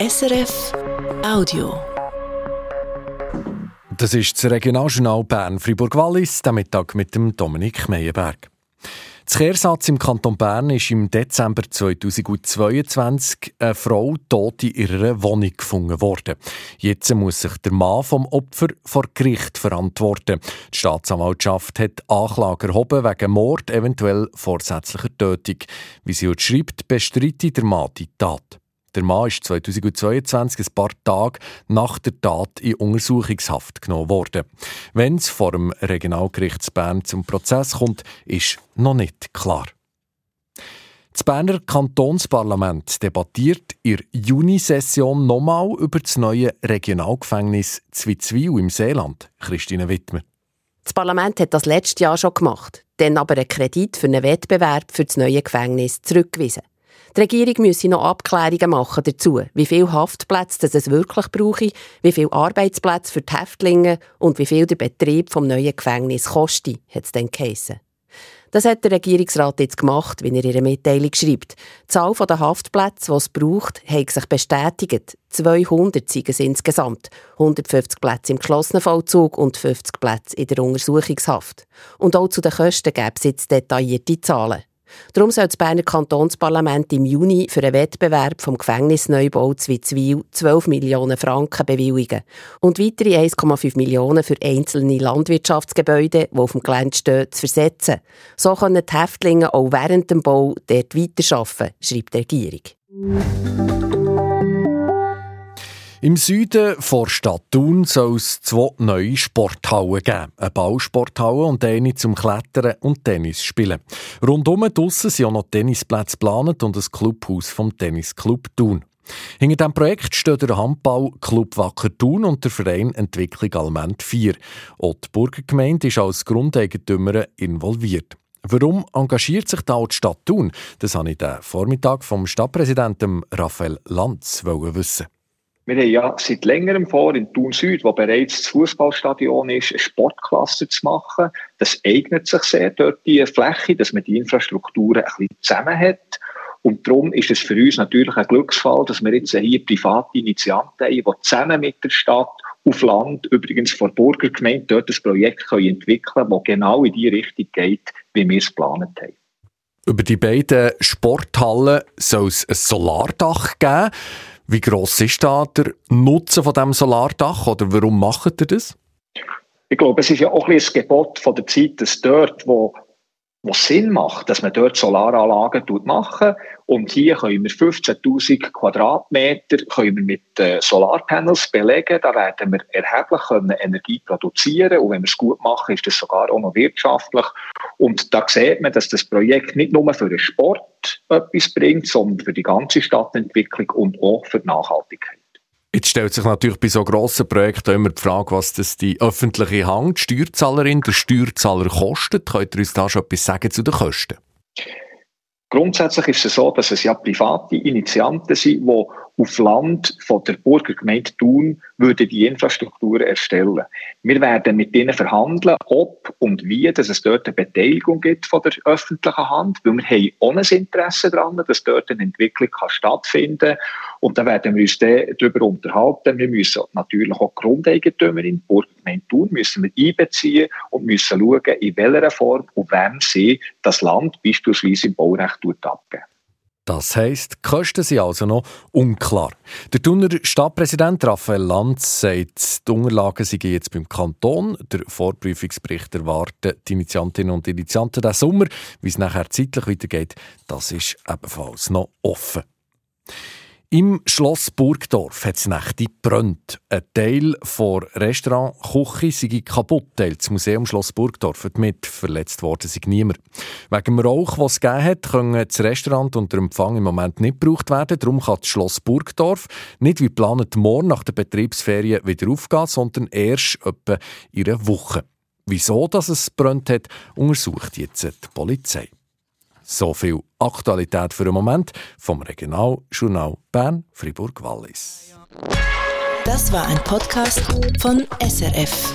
SRF Audio. Das ist das Regionaljournal Bern-Fribourg-Wallis, der Mittag mit dem Dominik Meyerberg. Das Kehrsatz im Kanton Bern ist im Dezember 2022 eine Frau tot in ihrer Wohnung gefunden worden. Jetzt muss sich der Mann vom Opfer vor Gericht verantworten. Die Staatsanwaltschaft hat Anklage erhoben wegen Mord, eventuell vorsätzlicher Tötung. Wie sie heute schreibt, bestreitet der Mann die Tat. Der Mann ist 2022 ein paar Tage nach der Tat in Untersuchungshaft genommen worden. Wenn es vor dem Regionalgericht Bern zum Prozess kommt, ist noch nicht klar. Das Berner Kantonsparlament debattiert in der Junisession nochmal über das neue Regionalgefängnis Zwitzwil im Seeland. Christine Wittmer. Das Parlament hat das letztes Jahr schon gemacht, dann aber einen Kredit für einen Wettbewerb für das neue Gefängnis zurückgewiesen. Die Regierung müsse noch Abklärungen machen dazu, wie viele Haftplätze es wirklich brauche, wie viele Arbeitsplätze für die Häftlinge und wie viel der Betrieb vom neuen Gefängnis koste, hat es dann geheissen. Das hat der Regierungsrat jetzt gemacht, wie er in ihrer Mitteilung schreibt. Die Zahl der Haftplätze, die es braucht, hat sich bestätigt. 200 sind es insgesamt. 150 Plätze im geschlossenen Vollzug und 50 Plätze in der Untersuchungshaft. Und auch zu den Kosten gäbe es jetzt detaillierte Zahlen. Darum soll das Berner Kantonsparlament im Juni für einen Wettbewerb vom Gefängnisneubau Zwitzwil 12 Millionen Franken bewilligen und weitere 1,5 Millionen für einzelne Landwirtschaftsgebäude, die auf dem Gelände stehen, zu versetzen. So können die Häftlinge auch während dem Bau dort weiterarbeiten, schreibt die Regierung. Im Süden der Stadt Thun soll es zwei neue Sporthallen geben. Eine Bausporthalle und eine zum Klettern und Tennis spielen. Rundum draussen sind auch noch Tennisplätze geplant und ein Clubhaus vom Tennisclub Thun. Hinter diesem Projekt steht der Handballclub Wacker Thun und der Verein Entwicklung Alment 4. Auch die Burgergemeinde ist als Grundeigentümer involviert. Warum engagiert sich da die Stadt Thun? Das habe ich den Vormittag vom Stadtpräsidenten Raphael Lanz wissen. Wir haben ja seit längerem vor, in Thun Süd, wo bereits das Fußballstadion ist, eine Sportklasse zu machen. Das eignet sich sehr, dort die Fläche, dass man die Infrastrukturen ein bisschen zusammen hat. Und darum ist es für uns natürlich ein Glücksfall, dass wir jetzt hier private Initianten haben, die zusammen mit der Stadt auf Land, übrigens vor Burgergemeinde, dort ein Projekt können entwickeln können, das genau in die Richtung geht, wie wir es geplant haben. Über die beiden Sporthallen soll es ein Solardach geben. Wie gross ist da der Nutzen von dem Solardach oder warum macht ihr das? Ich glaube, es ist ja auch ein, ein Gebot von der Zeit, dass dort, wo wo Sinn macht, dass man dort Solaranlagen machen. Und hier können wir 15.000 Quadratmeter können wir mit äh, Solarpanels belegen, da werden wir erheblich können Energie produzieren. Und wenn wir es gut machen, ist das sogar auch noch wirtschaftlich und da sieht man, dass das Projekt nicht nur für den Sport etwas bringt, sondern für die ganze Stadtentwicklung und auch für die Nachhaltigkeit. Jetzt stellt sich natürlich bei so grossen Projekten immer die Frage, was das die öffentliche Hand, die Steuerzahlerin, der Steuerzahler kostet. Könnt ihr uns da schon etwas sagen zu den Kosten? Grundsätzlich ist es so, dass es ja private Initianten sind, die auf Land von der Burgergemeinde Thun würde die Infrastruktur erstellen. Wir werden mit ihnen verhandeln, ob und wie dass es dort eine Beteiligung gibt von der öffentlichen Hand, weil wir haben auch ein Interesse daran, dass dort eine Entwicklung kann stattfinden und da werden wir uns darüber unterhalten. Wir müssen natürlich auch Grundeigentümerin Burgergemeinde Thun müssen wir einbeziehen und müssen schauen, in welcher Form und wem sie das Land beispielsweise im Baurecht abgeben. Das heisst, die Kosten sind also noch unklar. Der Thuner Stadtpräsident Raphael Lanz sagt, die Unterlagen seien jetzt beim Kanton. Der Vorprüfungsbericht erwarten die Initiantinnen und Initianten diesen Sommer. Wie es nachher zeitlich weitergeht, das ist ebenfalls noch offen. Im Schloss Burgdorf hat es Nächte gebrannt. Ein Teil des Restaurant Küche sei kaputt, teilt das Museum Schloss Burgdorf mit. Verletzt worden sei niemand. Wegen dem Rauch, den es gegeben hat, können das Restaurant und der Empfang im Moment nicht gebraucht werden. Darum kann das Schloss Burgdorf nicht wie geplant morgen nach der Betriebsferien wieder aufgehen, sondern erst etwa in einer Woche. Wieso dass es brennt hat, untersucht jetzt die Polizei. So viel Aktualität für den Moment vom Regionaljournal Bern Fribourg Wallis. Das war ein Podcast von SRF.